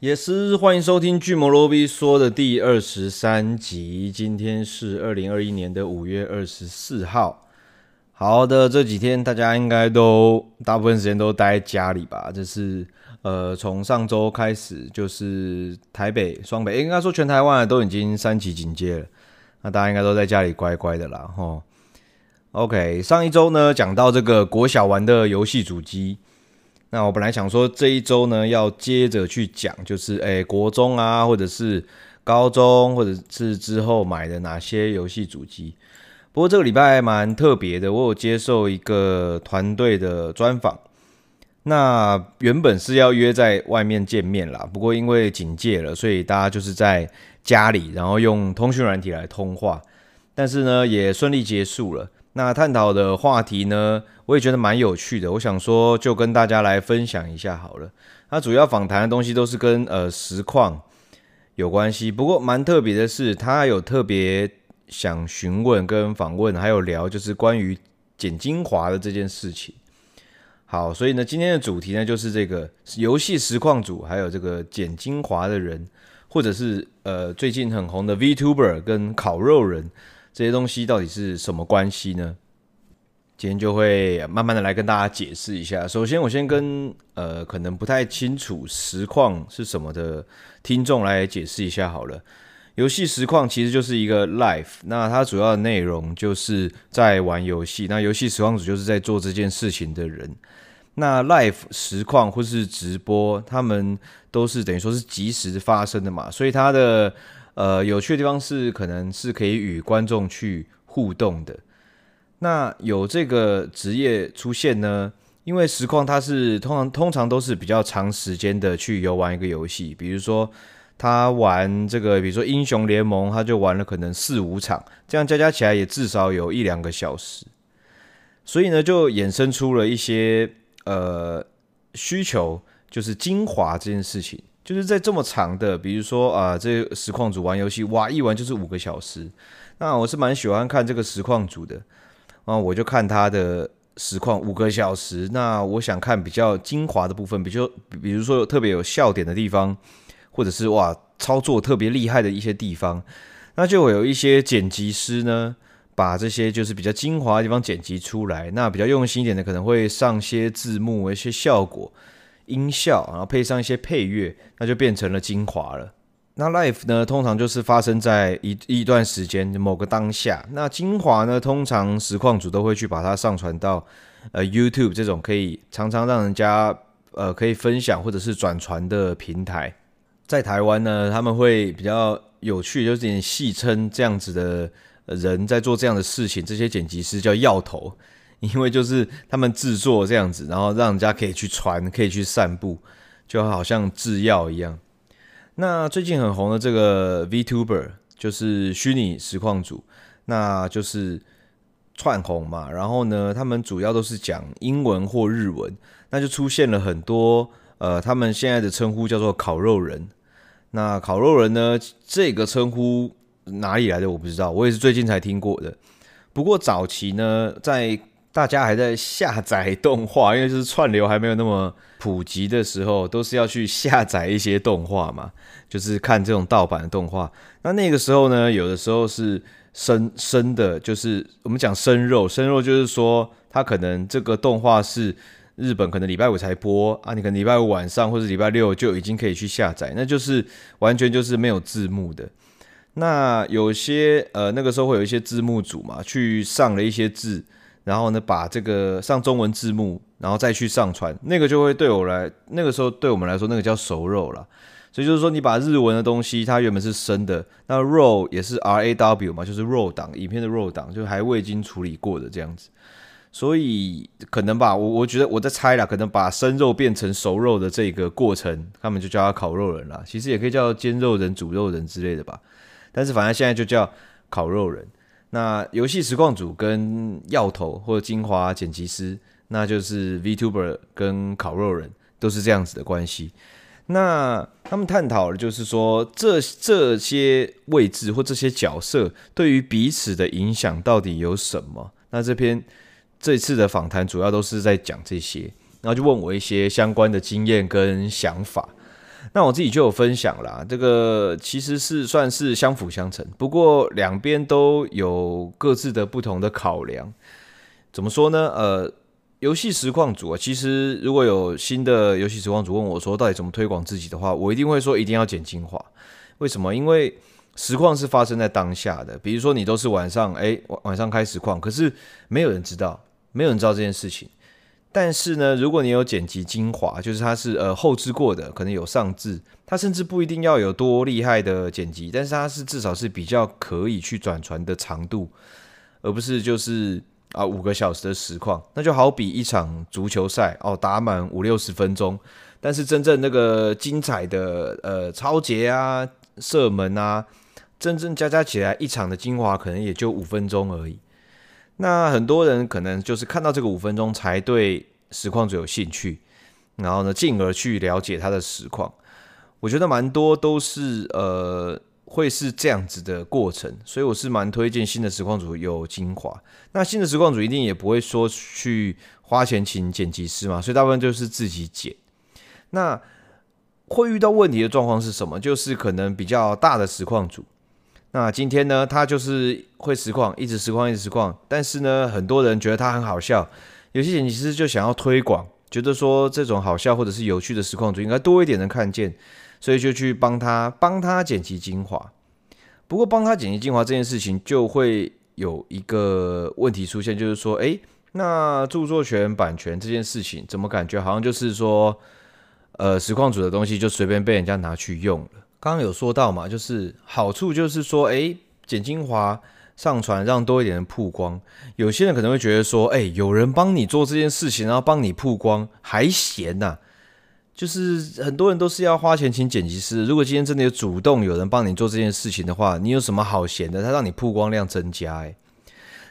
也是欢迎收听巨魔罗 B 说的第二十三集。今天是二零二一年的五月二十四号。好的，这几天大家应该都大部分时间都待在家里吧？这是呃，从上周开始就是台北、双北，应该说全台湾都已经三级警戒了。那大家应该都在家里乖乖的啦，吼。OK，上一周呢讲到这个国小玩的游戏主机。那我本来想说这一周呢，要接着去讲，就是诶、国中啊，或者是高中，或者是之后买的哪些游戏主机。不过这个礼拜蛮特别的，我有接受一个团队的专访。那原本是要约在外面见面啦，不过因为警戒了，所以大家就是在家里，然后用通讯软体来通话。但是呢，也顺利结束了。那探讨的话题呢，我也觉得蛮有趣的。我想说，就跟大家来分享一下好了。他主要访谈的东西都是跟呃实况有关系。不过蛮特别的是，他有特别想询问跟访问，还有聊就是关于剪精华的这件事情。好，所以呢，今天的主题呢就是这个游戏实况组，还有这个剪精华的人，或者是呃最近很红的 VTuber 跟烤肉人。这些东西到底是什么关系呢？今天就会慢慢的来跟大家解释一下。首先，我先跟呃可能不太清楚实况是什么的听众来解释一下好了。游戏实况其实就是一个 live，那它主要的内容就是在玩游戏。那游戏实况主就是在做这件事情的人。那 live 实况或是直播，他们都是等于说是即时发生的嘛，所以它的。呃，有趣的地方是，可能是可以与观众去互动的。那有这个职业出现呢？因为实况它是通常通常都是比较长时间的去游玩一个游戏，比如说他玩这个，比如说英雄联盟，他就玩了可能四五场，这样加加起来也至少有一两个小时。所以呢，就衍生出了一些呃需求，就是精华这件事情。就是在这么长的，比如说啊、这实况组玩游戏，哇，一玩就是五个小时。那我是蛮喜欢看这个实况组的，啊，我就看他的实况五个小时。那我想看比较精华的部分，比如比如说有特别有笑点的地方，或者是哇操作特别厉害的一些地方，那就有一些剪辑师呢，把这些就是比较精华的地方剪辑出来。那比较用心一点的，可能会上些字幕，一些效果。音效，然后配上一些配乐，那就变成了精华了。那 live 呢，通常就是发生在一一段时间某个当下。那精华呢，通常实况组都会去把它上传到呃 YouTube 这种可以常常让人家呃可以分享或者是转传的平台。在台湾呢，他们会比较有趣，就是点戏称这样子的人在做这样的事情，这些剪辑师叫药头。因为就是他们制作这样子，然后让人家可以去传，可以去散布，就好像制药一样。那最近很红的这个 VTuber 就是虚拟实况组，那就是串红嘛。然后呢，他们主要都是讲英文或日文，那就出现了很多呃，他们现在的称呼叫做烤肉人。那烤肉人呢，这个称呼哪里来的我不知道，我也是最近才听过的。不过早期呢，在大家还在下载动画，因为就是串流还没有那么普及的时候，都是要去下载一些动画嘛，就是看这种盗版的动画。那那个时候呢，有的时候是生生的，就是我们讲生肉，生肉就是说，它可能这个动画是日本可能礼拜五才播啊，你可能礼拜五晚上或者礼拜六就已经可以去下载，那就是完全就是没有字幕的。那有些呃那个时候会有一些字幕组嘛，去上了一些字。然后呢，把这个上中文字幕，然后再去上传，那个就会对我来，那个时候对我们来说，那个叫熟肉了。所以就是说，你把日文的东西，它原本是生的，那 raw 也是 R A W 嘛，就是 raw 档，影片的 raw 档，就还未经处理过的这样子。所以可能吧，我我觉得我在猜啦，可能把生肉变成熟肉的这个过程，他们就叫他烤肉人啦。其实也可以叫煎肉人、煮肉人之类的吧。但是反正现在就叫烤肉人。那游戏实况组跟药头或者精华剪辑师，那就是 VTuber 跟烤肉人都是这样子的关系。那他们探讨的就是说，这这些位置或这些角色对于彼此的影响到底有什么？那这篇这次的访谈主要都是在讲这些，然后就问我一些相关的经验跟想法。那我自己就有分享啦，这个其实是算是相辅相成，不过两边都有各自的不同的考量。怎么说呢？呃，游戏实况组啊，其实如果有新的游戏实况组问我说到底怎么推广自己的话，我一定会说一定要剪精华。为什么？因为实况是发生在当下的，比如说你都是晚上，哎，晚上开实况，可是没有人知道，没有人知道这件事情。但是呢，如果你有剪辑精华，就是它是呃后制过的，可能有上字，它甚至不一定要有多厉害的剪辑，但是它是至少是比较可以去转传的长度，而不是就是啊五个小时的实况，那就好比一场足球赛哦，打满五六十分钟，但是真正那个精彩的呃超节啊、射门啊，真正加加起来一场的精华可能也就五分钟而已。那很多人可能就是看到这个五分钟才对实况组有兴趣，然后呢，进而去了解他的实况。我觉得蛮多都是呃会是这样子的过程，所以我是蛮推荐新的实况组有精华。那新的实况组一定也不会说去花钱请剪辑师嘛，所以大部分就是自己剪。那会遇到问题的状况是什么？就是可能比较大的实况组。那今天呢，他就是会实况，一直实况，一直实况。但是呢，很多人觉得他很好笑，有些剪辑师就想要推广，觉得说这种好笑或者是有趣的实况主应该多一点人看见，所以就去帮他帮他剪辑精华。不过帮他剪辑精华这件事情就会有一个问题出现，就是说，诶，那著作权、版权这件事情，怎么感觉好像就是说，呃，实况主的东西就随便被人家拿去用了。刚刚有说到嘛，就是好处就是说，诶，剪精华上传，让多一点人曝光。有些人可能会觉得说，诶，有人帮你做这件事情，然后帮你曝光，还嫌呐、就是很多人都是要花钱请剪辑师。如果今天真的有主动有人帮你做这件事情的话，你有什么好嫌的？他让你曝光量增加，诶。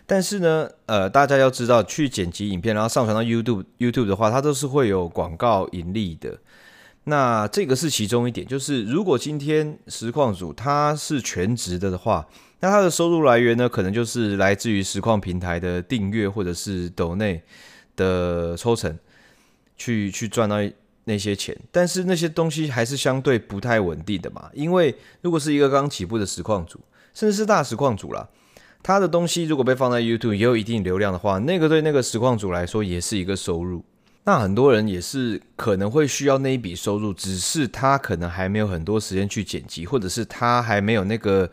但是呢，呃，大家要知道，去剪辑影片，然后上传到 YouTube，YouTube 的话，它都是会有广告盈利的。那这个是其中一点，就是如果今天实况组他是全职的的话，那他的收入来源呢，可能就是来自于实况平台的订阅或者是抖内的抽成，去去赚到那些钱。但是那些东西还是相对不太稳定的嘛，因为如果是一个刚起步的实况组，甚至是大实况组啦，他的东西如果被放在 YouTube 也有一定流量的话，那个对那个实况组来说也是一个收入。那很多人也是可能会需要那一笔收入，只是他可能还没有很多时间去剪辑，或者是他还没有那个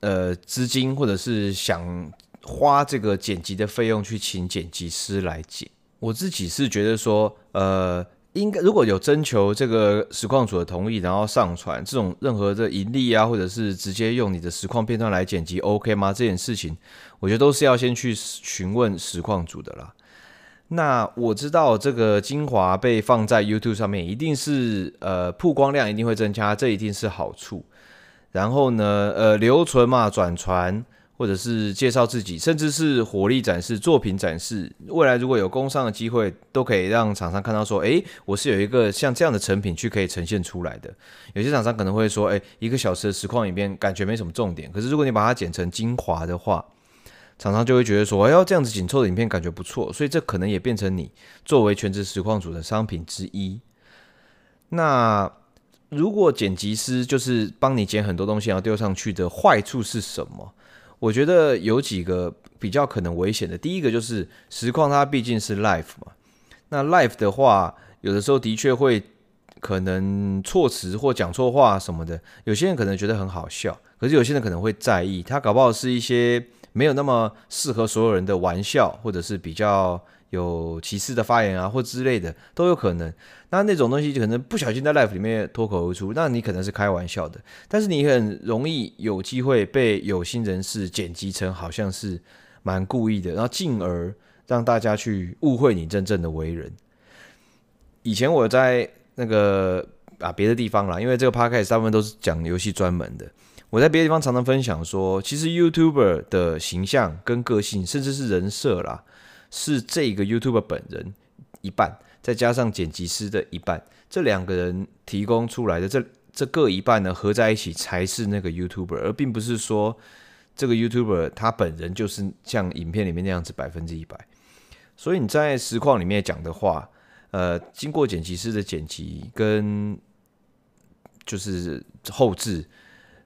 呃资金，或者是想花这个剪辑的费用去请剪辑师来剪。我自己是觉得说，呃，应该如果有征求这个实况组的同意，然后上传这种任何的盈利啊，或者是直接用你的实况片段来剪辑，OK 吗？这件事情，我觉得都是要先去询问实况组的啦。那我知道这个精华被放在 YouTube 上面，一定是呃曝光量一定会增加，这一定是好处。然后呢，呃留存嘛，转传或者是介绍自己，甚至是火力展示、作品展示。未来如果有工商的机会，都可以让厂商看到说，诶，我是有一个像这样的成品去可以呈现出来的。有些厂商可能会说，诶，一个小时的实况影片感觉没什么重点，可是如果你把它剪成精华的话。常常就会觉得说，哎呦，这样子紧凑的影片感觉不错，所以这可能也变成你作为全职实况组的商品之一。那如果剪辑师就是帮你剪很多东西然后丢上去的坏处是什么？我觉得有几个比较可能危险的。第一个就是实况它毕竟是 live 嘛，那 live 的话，有的时候的确会可能措辞或讲错话什么的，有些人可能觉得很好笑，可是有些人可能会在意，他搞不好是一些。没有那么适合所有人的玩笑，或者是比较有歧视的发言啊，或之类的都有可能。那那种东西就可能不小心在 live 里面脱口而出，那你可能是开玩笑的，但是你很容易有机会被有心人士剪辑成好像是蛮故意的，然后进而让大家去误会你真正的为人。以前我在那个啊别的地方啦，因为这个 podcast 大部分都是讲游戏专门的。我在别的地方常常分享说，其实 YouTuber 的形象跟个性，甚至是人设啦，是这个 YouTuber 本人一半，再加上剪辑师的一半，这两个人提供出来的这这各一半呢，合在一起才是那个 YouTuber，而并不是说这个 YouTuber 他本人就是像影片里面那样子百分之一百。所以你在实况里面讲的话，呃，经过剪辑师的剪辑跟就是后置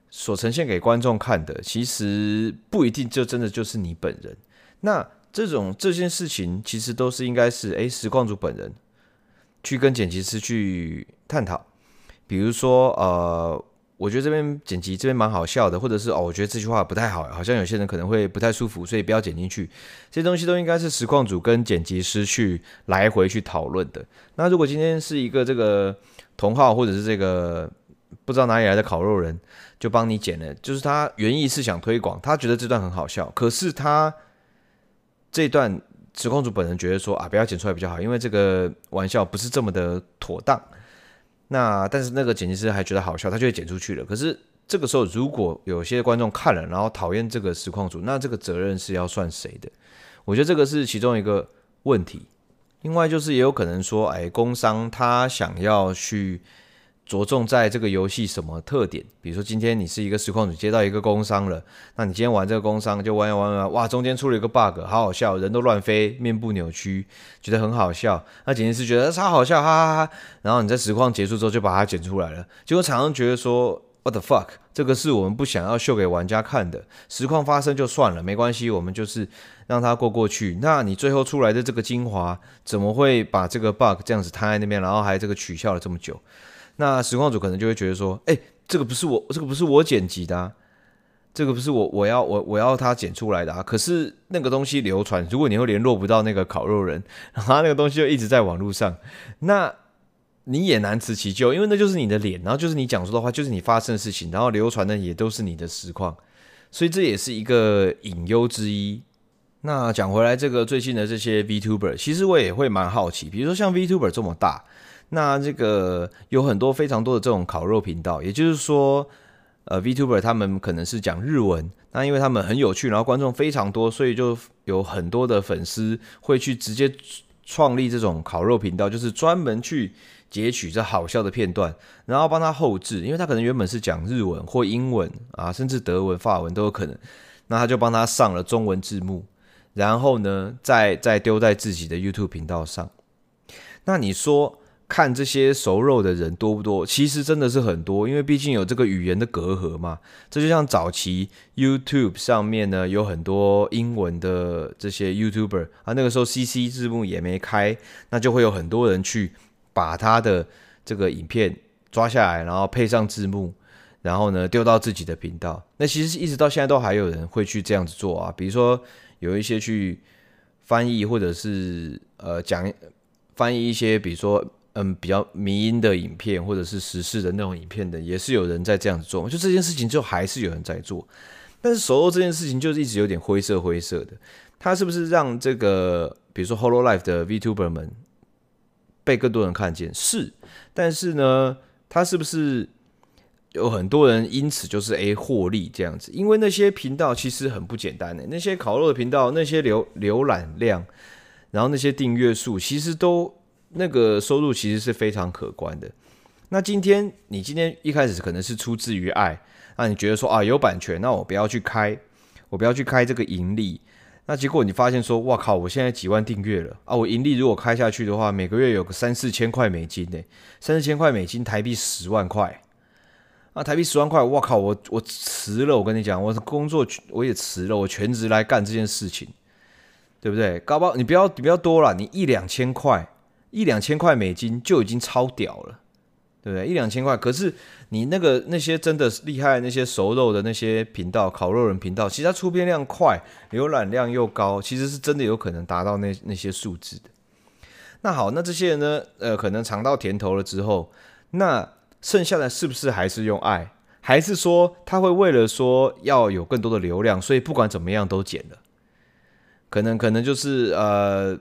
所呈现给观众看的，其实不一定就真的就是你本人。那这种这件事情，其实都是应该是诶，实况主本人去跟剪辑师去探讨。比如说，呃，我觉得这边剪辑这边蛮好笑的，或者是哦，我觉得这句话不太好，好像有些人可能会不太舒服，所以不要剪进去。这些东西都应该是实况主跟剪辑师去来回去讨论的。那如果今天是一个这个同号，或者是这个不知道哪里来的烤肉人，就帮你剪了，就是他原意是想推广，他觉得这段很好笑，可是他这段实况主本人觉得说啊，不要剪出来比较好，因为这个玩笑不是这么的妥当。那但是那个剪辑师还觉得好笑，他就会剪出去了。可是这个时候，如果有些观众看了，然后讨厌这个实况主，那这个责任是要算谁的？我觉得这个是其中一个问题。另外就是也有可能说，哎，工商他想要去。着重在这个游戏什么特点？比如说今天你是一个实况主接到一个工商了，那你今天玩这个工商就玩玩玩，哇，中间出了一个 bug，好好笑，人都乱飞，面部扭曲，觉得很好笑。那剪辑师觉得超好笑，哈哈哈。然后你在实况结束之后就把它剪出来了，结果厂商觉得说 What the fuck，这个是我们不想要秀给玩家看的。实况发生就算了，没关系，我们就是让它过过去。那你最后出来的这个精华，怎么会把这个 bug 这样子摊在那边，然后还这个取笑了这么久？那实况主可能就会觉得说，哎、这个不是我，这个不是我剪辑的、啊，这个不是我我要我我要他剪出来的啊。可是那个东西流传，如果你又联络不到那个烤肉人，然后他那个东西就一直在网络上，那你也难辞其咎，因为那就是你的脸，然后就是你讲说的话，就是你发生的事情，然后流传的也都是你的实况，所以这也是一个隐忧之一。那讲回来，这个最近的这些 VTuber，其实我也会蛮好奇，比如说像 VTuber 这么大。那这个有很多非常多的这种烤肉频道，也就是说，呃，VTuber 他们可能是讲日文，那因为他们很有趣，然后观众非常多，所以就有很多的粉丝会去直接创立这种烤肉频道，就是专门去截取这好笑的片段，然后帮他后置，因为他可能原本是讲日文或英文啊，甚至德文、法文都有可能，那他就帮他上了中文字幕，然后呢，再再丢在自己的 YouTube 频道上。那你说？看这些熟肉的人多不多？其实真的是很多，因为毕竟有这个语言的隔阂嘛。这就像早期 YouTube 上面呢，有很多英文的这些 YouTuber 啊，那个时候 CC 字幕也没开，那就会有很多人去把他的这个影片抓下来，然后配上字幕，然后呢丢到自己的频道。那其实一直到现在都还有人会去这样子做啊，比如说有一些去翻译或者是呃讲翻译一些，比如说。嗯，比较迷因的影片或者是时事的那种影片的，也是有人在这样子做。就这件事情，就还是有人在做。但是熟肉这件事情，就是一直有点灰色灰色的。它是不是让这个，比如说 Hololive 的 VTuber 们被更多人看见？是。但是呢，它是不是有很多人因此就是诶获利这样子？因为那些频道其实很不简单的，那些烤肉的频道，那些浏浏览量，然后那些订阅数，其实都。那个收入其实是非常可观的。那今天你今天一开始可能是出自于爱，那你觉得说啊有版权，那我不要去开，我不要去开这个盈利。那结果你发现说，哇靠，我现在几万订阅了啊，我盈利如果开下去的话，每个月有个三四千块美金呢，三四千块美金台币十万块。啊，台币十万块，哇靠，我我辞了，我跟你讲，我的工作我也辞了，我全职来干这件事情，对不对？高包你不要你不要多了，你一两千块。一两千块美金就已经超屌了，对不对？一两千块，可是你那个那些真的厉害那些熟肉的那些频道，烤肉人频道，其实它出片量快，浏览量又高，其实是真的有可能达到那那些数字的。那好，那这些人呢？呃，可能尝到甜头了之后，那剩下的是不是还是用爱？还是说他会为了说要有更多的流量，所以不管怎么样都剪了？可能可能就是呃。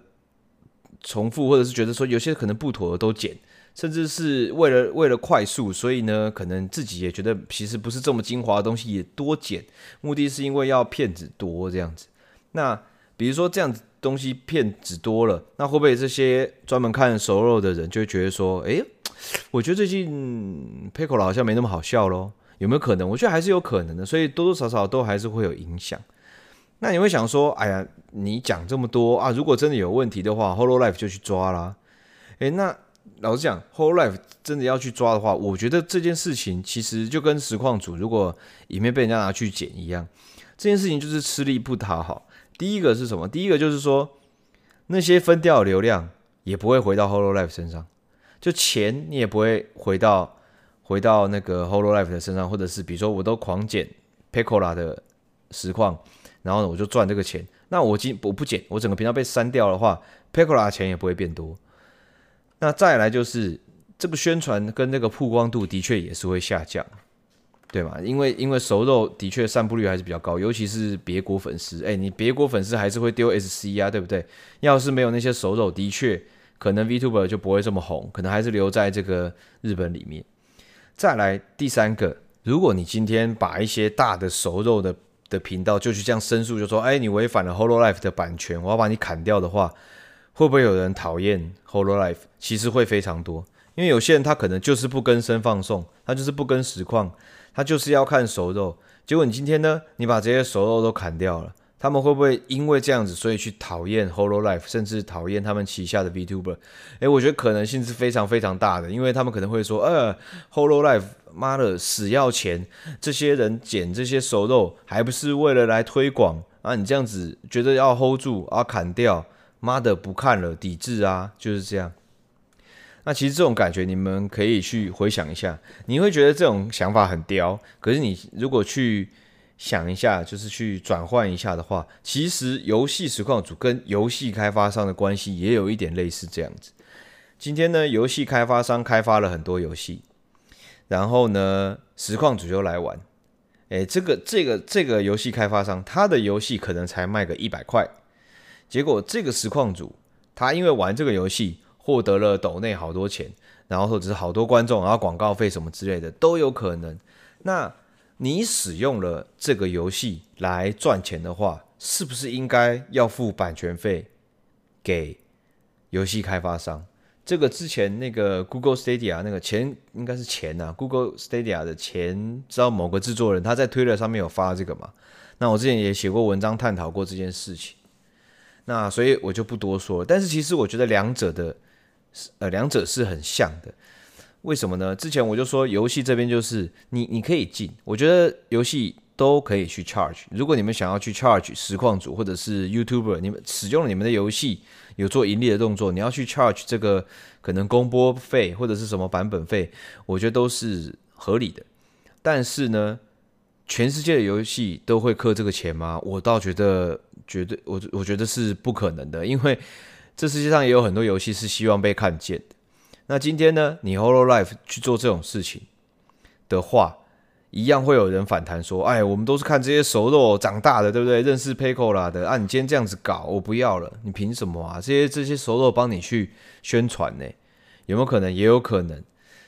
重复，或者是觉得说有些可能不妥的都剪，甚至是为了为了快速，所以呢，可能自己也觉得其实不是这么精华的东西也多剪，目的是因为要片子多这样子。那比如说这样子东西片子多了，那会不会这些专门看熟肉的人就会觉得说，诶，我觉得最近 p i c o 好像没那么好笑咯，有没有可能？我觉得还是有可能的，所以多多少少都还是会有影响。那你会想说，哎呀，你讲这么多啊，如果真的有问题的话，Hololive 就去抓啦。诶，那老实讲，Hololive 真的要去抓的话，我觉得这件事情其实就跟实况组如果影片被人家拿去剪一样，这件事情就是吃力不讨好。第一个是什么？第一个就是说，那些分掉的流量也不会回到 Hololive 身上，就钱你也不会回到回到那个 Hololive 的身上，或者是比如说我都狂剪 Pecola 的实况，然后呢我就赚这个钱。那我今我不剪，我整个频道被删掉的话，Pecola 钱也不会变多。那再来就是这个宣传跟那个曝光度的确也是会下降，对吗？因为因为熟肉的确散布率还是比较高，尤其是别国粉丝，哎，你别国粉丝还是会丢 SC 啊，对不对？要是没有那些熟肉，的确可能 VTuber 就不会这么红，可能还是留在这个日本里面。再来第三个，如果你今天把一些大的熟肉的的频道就去这样申诉，就说，哎，你违反了 Hololive 的版权，我要把你砍掉的话。会不会有人讨厌 Hololive？其实会非常多，因为有些人他可能就是不跟声放送，他就是不跟实况，他就是要看熟肉。结果你今天呢，你把这些熟肉都砍掉了，他们会不会因为这样子，所以去讨厌 Hololive，甚至讨厌他们旗下的 VTuber？诶，我觉得可能性是非常非常大的，因为他们可能会说，呃，Hololive，妈的，死要钱，这些人捡这些熟肉，还不是为了来推广啊？你这样子觉得要 hold 住啊，砍掉？妈的，不看了，抵制啊，就是这样。那其实这种感觉，你们可以去回想一下，你会觉得这种想法很刁。可是你如果去想一下，就是去转换一下的话，其实游戏实况组跟游戏开发商的关系也有一点类似这样子。今天呢，游戏开发商开发了很多游戏，然后呢，实况主就来玩。诶，这个这个这个游戏开发商，他的游戏可能才卖个一百块。结果这个实况组，他因为玩这个游戏获得了抖内好多钱，然后或者是好多观众，然后广告费什么之类的都有可能。那你使用了这个游戏来赚钱的话，是不是应该要付版权费给游戏开发商？这个之前那个 Google Stadia 那个前应该是前啊，Google Stadia 的前，知道某个制作人他在推特上面有发这个嘛？那我之前也写过文章探讨过这件事情。那所以我就不多说了，但是其实我觉得两者的，呃，两者是很像的。为什么呢？之前我就说游戏这边就是你你可以进，我觉得游戏都可以去 charge。如果你们想要去 charge 实况组或者是 YouTuber，你们使用了你们的游戏有做盈利的动作，你要去 charge 这个可能公播费或者是什么版本费，我觉得都是合理的。但是呢，全世界的游戏都会氪这个钱吗？我倒觉得绝对，我我觉得是不可能的，因为这世界上也有很多游戏是希望被看见的。那今天呢，你 Holo Life 去做这种事情的话，一样会有人反弹说：“哎，我们都是看这些熟肉长大的，对不对？认识 pco 啦的啊，你今天这样子搞，我不要了，你凭什么啊？这些这些熟肉帮你去宣传呢？有没有可能？也有可能。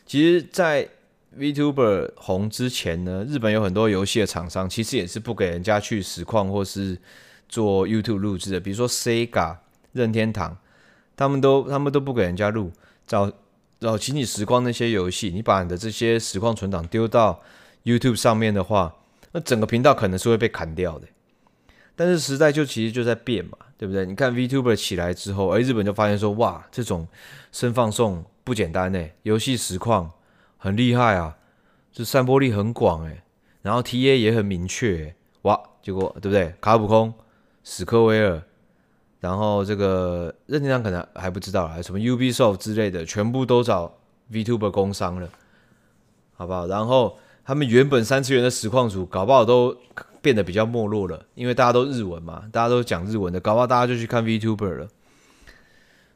其实，在 VTuber 红之前呢，日本有很多游戏的厂商其实也是不给人家去实况或是做 YouTube 录制的，比如说 Sega、任天堂，他们都他们都不给人家录。早然后请你实况那些游戏，你把你的这些实况存档丢到 YouTube 上面的话，那整个频道可能是会被砍掉的。但是时代就其实就在变嘛，对不对？你看 VTuber 起来之后，而日本就发现说，哇，这种声放送不简单呢，游戏实况。很厉害啊，这散播力很广诶，然后 TA 也很明确，哇，结果对不对？卡普空、史克威尔，然后这个任天堂可能还不知道啊，什么 Ubisoft 之类的，全部都找 VTuber 工商了，好不好？然后他们原本三次元的实况组，搞不好都变得比较没落了，因为大家都日文嘛，大家都讲日文的，搞不好大家就去看 VTuber 了。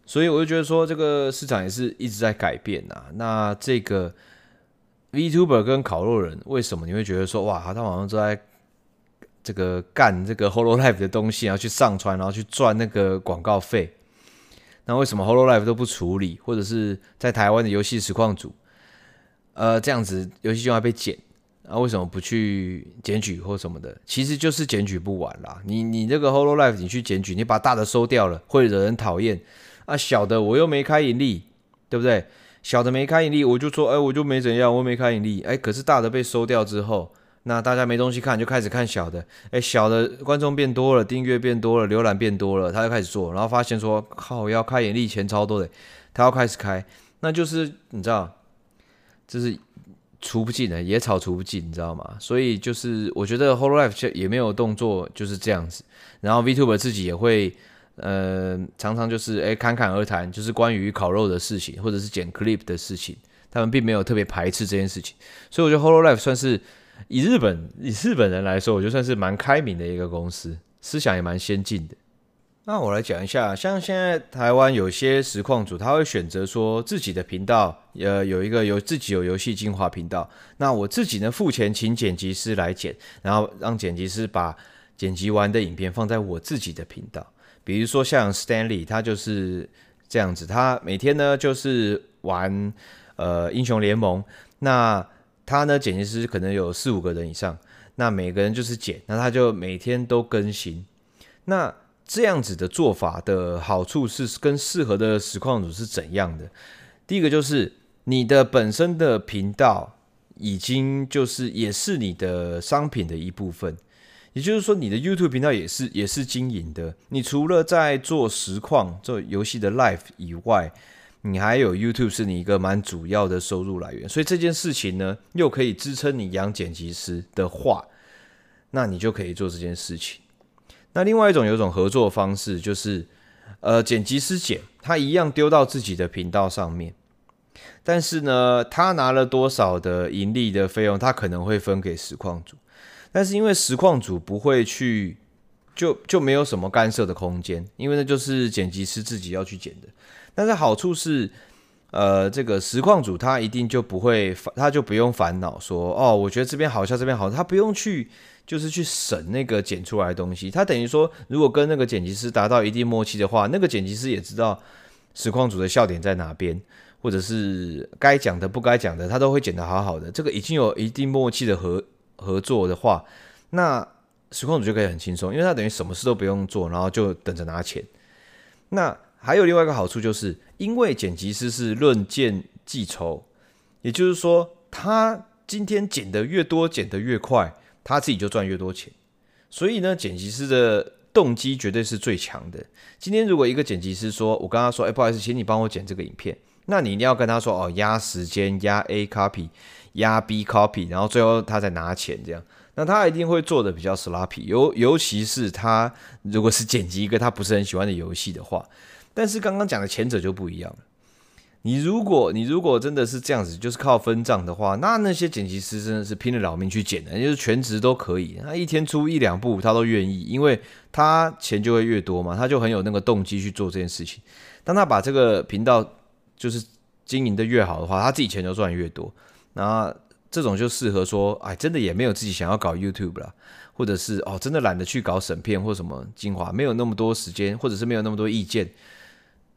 所以我就觉得说，这个市场也是一直在改变呐。那这个。VTuber 跟烤肉人，为什么你会觉得说哇，他好像都在这个干这个 Hololive 的东西，然后去上传，然后去赚那个广告费？那为什么 Hololive 都不处理，或者是在台湾的游戏实况组，呃，这样子游戏就要被剪，那为什么不去检举或什么的？其实就是检举不完啦。你你这个 Hololive 你去检举，你把大的收掉了，会惹人讨厌啊。小的我又没开盈利，对不对？小的没开盈利，我就说，哎，我就没怎样，我没开盈利，哎，可是大的被收掉之后，那大家没东西看，就开始看小的，哎，小的观众变多了，订阅变多了，浏览变多了，他就开始做，然后发现说，靠，要开盈利钱超多的，他要开始开，那就是你知道，就是除不尽的野草除不尽，你知道吗？所以就是我觉得 Hololive 也没有动作就是这样子，然后 VTuber 自己也会。呃，常常就是哎，侃侃而谈，就是关于烤肉的事情，或者是剪 clip 的事情，他们并没有特别排斥这件事情，所以我觉得 Hololive 算是以日本以日本人来说，我觉得算是蛮开明的一个公司，思想也蛮先进的。那我来讲一下，像现在台湾有些实况组，他会选择说自己的频道，呃，有一个有自己有游戏精华频道，那我自己呢付钱请剪辑师来剪，然后让剪辑师把剪辑完的影片放在我自己的频道。比如说像 Stanley，他就是这样子，他每天呢就是玩呃英雄联盟，那他呢剪辑师可能有四五个人以上，那每个人就是剪，那他就每天都更新。那这样子的做法的好处是跟适合的实况组是怎样的？第一个就是你的本身的频道已经就是也是你的商品的一部分。也就是说，你的 YouTube 频道也是也是经营的。你除了在做实况、做游戏的 Live 以外，你还有 YouTube 是你一个蛮主要的收入来源。所以这件事情呢，又可以支撑你养剪辑师的话，那你就可以做这件事情。那另外一种有一种合作方式，就是呃，剪辑师剪他一样丢到自己的频道上面，但是呢，他拿了多少的盈利的费用，他可能会分给实况组。但是因为实况组不会去，就就没有什么干涉的空间，因为那就是剪辑师自己要去剪的。但是好处是，呃，这个实况主他一定就不会，他就不用烦恼说，哦，我觉得这边好笑，这边好，他不用去，就是去审那个剪出来的东西。他等于说，如果跟那个剪辑师达到一定默契的话，那个剪辑师也知道实况主的笑点在哪边，或者是该讲的不该讲的，他都会剪得好好的。这个已经有一定默契的合。合作的话，那实况主就可以很轻松，因为他等于什么事都不用做，然后就等着拿钱。那还有另外一个好处，就是因为剪辑师是论件计酬，也就是说，他今天剪得越多，剪得越快，他自己就赚越多钱。所以呢，剪辑师的动机绝对是最强的。今天如果一个剪辑师说，我跟他说，哎，不好意思，请你帮我剪这个影片，那你一定要跟他说，哦，压时间，压 A copy。压 B copy，然后最后他再拿钱，这样，那他一定会做的比较 sloppy，尤尤其是他如果是剪辑一个他不是很喜欢的游戏的话，但是刚刚讲的前者就不一样了。你如果你如果真的是这样子，就是靠分账的话，那那些剪辑师真的是拼了老命去剪的，就是全职都可以，他一天出一两部他都愿意，因为他钱就会越多嘛，他就很有那个动机去做这件事情。当他把这个频道就是经营的越好的话，他自己钱就赚越多。那这种就适合说，哎，真的也没有自己想要搞 YouTube 啦，或者是哦，真的懒得去搞审片或什么精华，没有那么多时间，或者是没有那么多意见，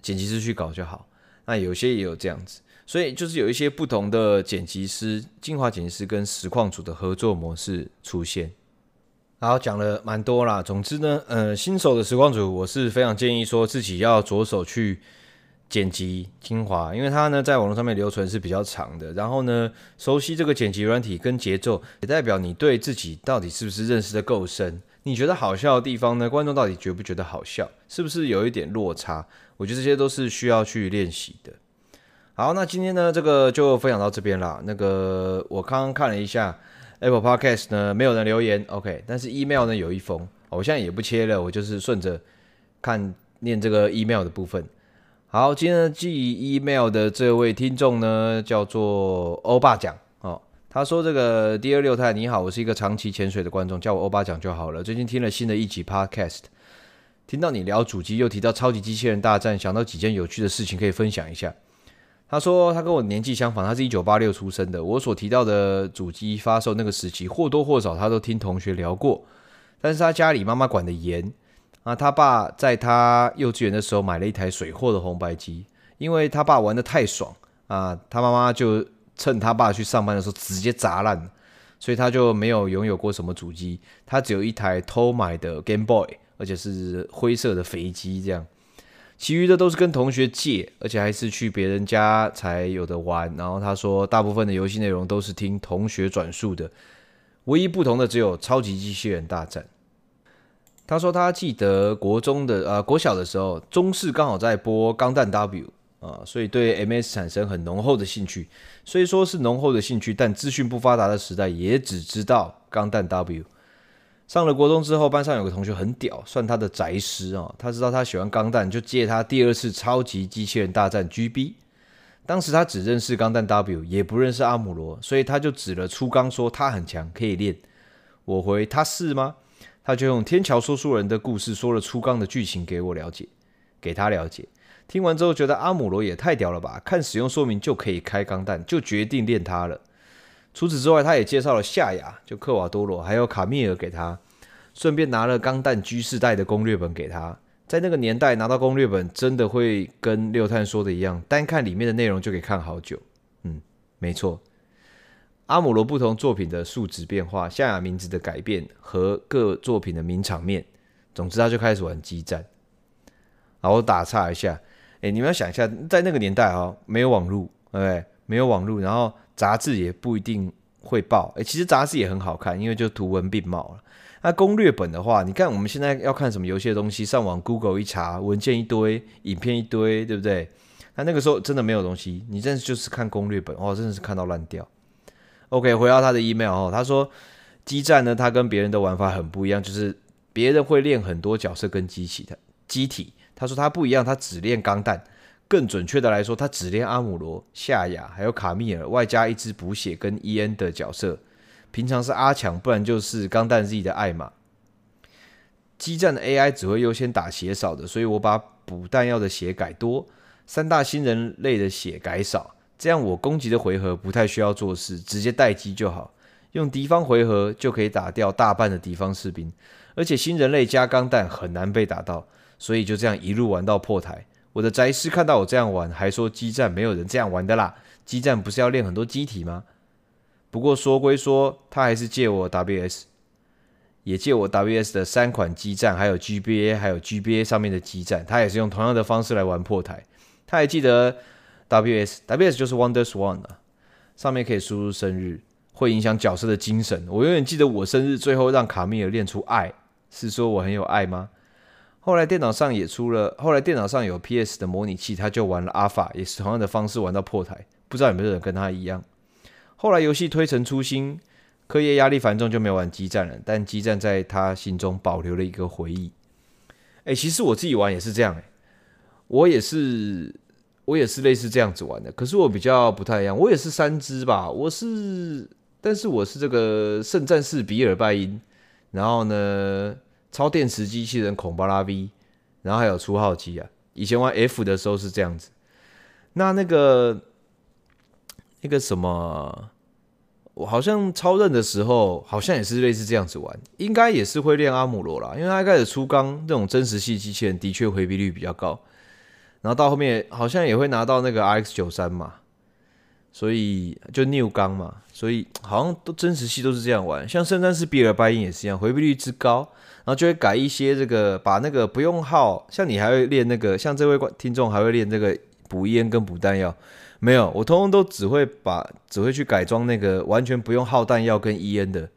剪辑师去搞就好。那有些也有这样子，所以就是有一些不同的剪辑师、精华剪辑师跟实况组的合作模式出现。好，讲了蛮多啦。总之呢，呃，新手的实况组，我是非常建议说自己要着手去。剪辑精华，因为它呢在网络上面留存是比较长的。然后呢，熟悉这个剪辑软体跟节奏，也代表你对自己到底是不是认识的够深。你觉得好笑的地方呢，观众到底觉不觉得好笑？是不是有一点落差？我觉得这些都是需要去练习的。好，那今天呢这个就分享到这边啦。那个我刚刚看了一下 Apple Podcast 呢，没有人留言，OK，但是 email 呢有一封，我现在也不切了，我就是顺着看念这个 email 的部分。好，今天寄 email 的这位听众呢，叫做欧巴讲哦。他说：“这个 Dear 六太你好，我是一个长期潜水的观众，叫我欧巴讲就好了。最近听了新的一集 Podcast，听到你聊主机，又提到超级机器人大战，想到几件有趣的事情可以分享一下。”他说：“他跟我年纪相仿，他是一九八六出生的。我所提到的主机发售那个时期，或多或少他都听同学聊过，但是他家里妈妈管得严。”啊，他爸在他幼稚园的时候买了一台水货的红白机，因为他爸玩得太爽啊，他妈妈就趁他爸去上班的时候直接砸烂，所以他就没有拥有过什么主机，他只有一台偷买的 Game Boy，而且是灰色的肥机这样，其余的都是跟同学借，而且还是去别人家才有的玩。然后他说，大部分的游戏内容都是听同学转述的，唯一不同的只有超级机器人大战。他说他记得国中的呃国小的时候，中视刚好在播《钢弹 W》，啊，所以对 MS 产生很浓厚的兴趣。虽说是浓厚的兴趣，但资讯不发达的时代，也只知道钢弹 W。上了国中之后，班上有个同学很屌，算他的宅师啊。他知道他喜欢钢弹，就借他第二次超级机器人大战 GB。当时他只认识钢弹 W，也不认识阿姆罗，所以他就指了初钢说他很强，可以练。我回他是吗？他就用天桥说书人的故事说了初钢的剧情给我了解，给他了解。听完之后觉得阿姆罗也太屌了吧，看使用说明就可以开钢弹，就决定练他了。除此之外，他也介绍了夏亚，就克瓦多罗，还有卡密尔给他，顺便拿了钢弹 G 世代的攻略本给他。在那个年代拿到攻略本，真的会跟六探说的一样，单看里面的内容就可以看好久。嗯，没错。阿姆罗不同作品的数值变化、夏亚名字的改变和各作品的名场面，总之他就开始玩激战。然后我打岔一下，哎，你们要想一下，在那个年代啊，没有网络，对不对？没有网络，然后。杂志也不一定会报，诶，其实杂志也很好看，因为就图文并茂了。那攻略本的话，你看我们现在要看什么游戏的东西，上网 Google 一查，文件一堆，影片一堆，对不对？那那个时候真的没有东西，你真的就是看攻略本，哦，真的是看到烂掉。OK，回到他的 email 哦，他说机战呢，他跟别人的玩法很不一样，就是别人会练很多角色跟机器的机体，他说他不一样，他只练钢弹。更准确的来说，他只练阿姆罗、夏亚，还有卡密尔，外加一支补血跟伊恩的角色。平常是阿强，不然就是钢弹 Z 的艾玛。激战的 AI 只会优先打血少的，所以我把补弹药的血改多，三大新人类的血改少，这样我攻击的回合不太需要做事，直接待机就好。用敌方回合就可以打掉大半的敌方士兵，而且新人类加钢弹很难被打到，所以就这样一路玩到破台。我的宅师看到我这样玩，还说机战没有人这样玩的啦。机战不是要练很多机体吗？不过说归说，他还是借我 WS，也借我 WS 的三款机战，还有 GBA，还有 GBA 上面的机战，他也是用同样的方式来玩破台。他还记得 WS，WS 就是 Wonder Swan 啊，上面可以输入生日，会影响角色的精神。我永远记得我生日，最后让卡米尔练出爱，是说我很有爱吗？后来电脑上也出了，后来电脑上有 PS 的模拟器，他就玩了 Alpha，也是同样的方式玩到破台。不知道有没有人跟他一样。后来游戏推陈出新，课业压力繁重，就没有玩激战了。但激战在他心中保留了一个回忆。哎，其实我自己玩也是这样，哎，我也是，我也是类似这样子玩的。可是我比较不太一样，我也是三只吧，我是，但是我是这个圣战士比尔拜因，然后呢，超电磁机器人孔巴拉 V，然后还有初号机啊。以前玩 F 的时候是这样子。那那个那个什么，我好像超任的时候，好像也是类似这样子玩，应该也是会练阿姆罗啦，因为他一开始初钢这种真实系机器人的确回避率比较高，然后到后面好像也会拿到那个 RX 九三嘛。所以就 New 钢嘛，所以好像都真实戏都是这样玩。像圣战士比尔拜因也是一样，回避率之高，然后就会改一些这个，把那个不用耗，像你还会练那个，像这位听众还会练这个补烟跟补弹药，没有，我通通都只会把只会去改装那个完全不用耗弹药跟烟的。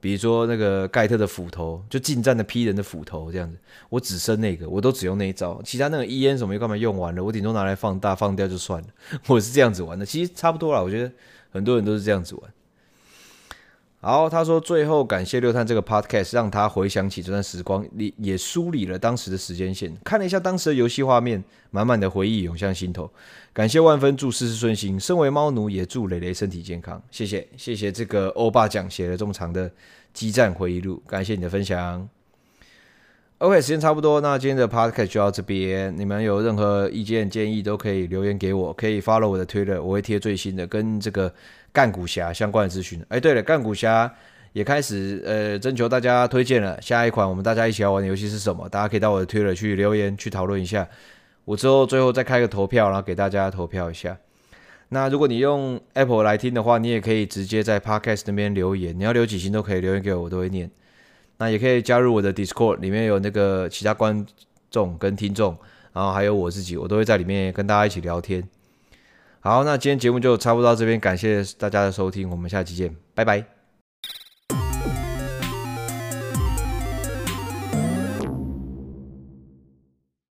比如说那个盖特的斧头，就近战的劈人的斧头这样子，我只升那个，我都只用那一招，其他那个 EN 什么又干嘛用完了，我顶多拿来放大放掉就算了，我是这样子玩的，其实差不多啦，我觉得很多人都是这样子玩。好，他说最后感谢六探这个 podcast，让他回想起这段时光，也也梳理了当时的时间线，看了一下当时的游戏画面，满满的回忆涌向心头。感谢万分，祝事事顺心。身为猫奴，也祝蕾蕾身体健康。谢谢，谢谢这个欧巴讲写了这么长的激战回忆录，感谢你的分享。OK，时间差不多，那今天的 podcast 就到这边。你们有任何意见建议都可以留言给我，可以 follow 我的 Twitter，我会贴最新的跟这个。干股侠相关的资讯，哎，对了，干股侠也开始呃征求大家推荐了。下一款我们大家一起要玩的游戏是什么？大家可以到我的 Twitter 去留言去讨论一下。我之后最后再开个投票，然后给大家投票一下。那如果你用 Apple 来听的话，你也可以直接在 Podcast 那边留言，你要留几星都可以留言给我，我都会念。那也可以加入我的 Discord，里面有那个其他观众跟听众，然后还有我自己，我都会在里面跟大家一起聊天。好，那今天节目就差不多到这边，感谢大家的收听，我们下期见，拜拜。